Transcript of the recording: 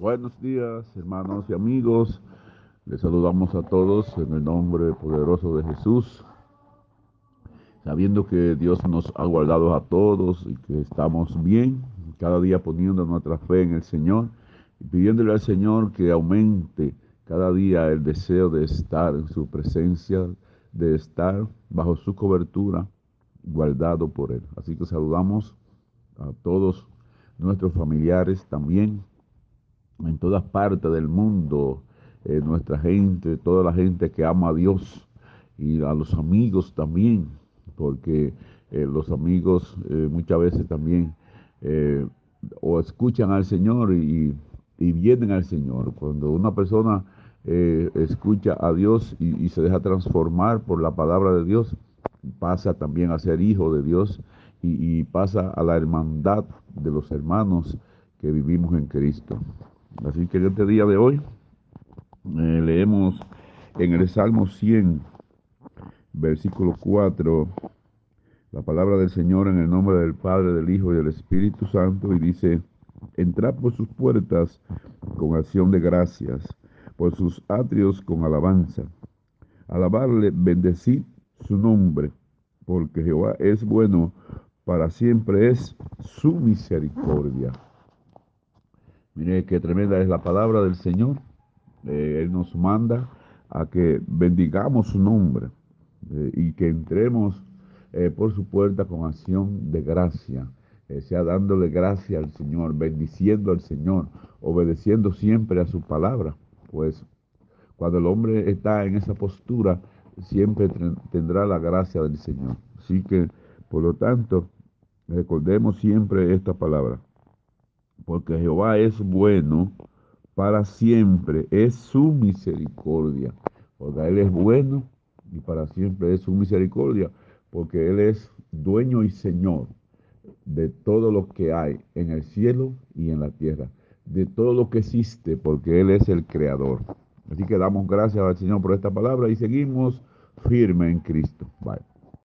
Buenos días, hermanos y amigos. Les saludamos a todos en el nombre poderoso de Jesús, sabiendo que Dios nos ha guardado a todos y que estamos bien, cada día poniendo nuestra fe en el Señor y pidiéndole al Señor que aumente cada día el deseo de estar en su presencia, de estar bajo su cobertura, guardado por Él. Así que saludamos a todos nuestros familiares también en todas partes del mundo, eh, nuestra gente, toda la gente que ama a Dios y a los amigos también, porque eh, los amigos eh, muchas veces también o escuchan al Señor y, vienen al Señor. Cuando una persona escucha a Dios y, se deja transformar por la palabra de Dios, pasa también a ser hijo de Dios y, y pasa a la hermandad de los hermanos que vivimos en Cristo. Así que en este día de hoy eh, leemos en el Salmo 100, versículo 4, la palabra del Señor en el nombre del Padre, del Hijo y del Espíritu Santo y dice, entrad por sus puertas con acción de gracias, por sus atrios con alabanza. Alabarle, bendecid su nombre, porque Jehová es bueno, para siempre es su misericordia. Mire qué tremenda es la palabra del Señor. Eh, él nos manda a que bendigamos su nombre eh, y que entremos eh, por su puerta con acción de gracia, sea dándole gracia al Señor, bendiciendo al Señor, obedeciendo siempre a su palabra. Pues cuando el hombre está en esa postura, siempre tendrá la gracia del Señor. Así que, por lo tanto, recordemos siempre esta palabra porque Jehová es bueno para siempre, es su misericordia, porque Él es bueno y para siempre es su misericordia, porque Él es dueño y Señor de todo lo que hay en el cielo y en la tierra, de todo lo que existe, porque Él es el creador. Así que damos gracias al Señor por esta palabra y seguimos firme en Cristo. Bye.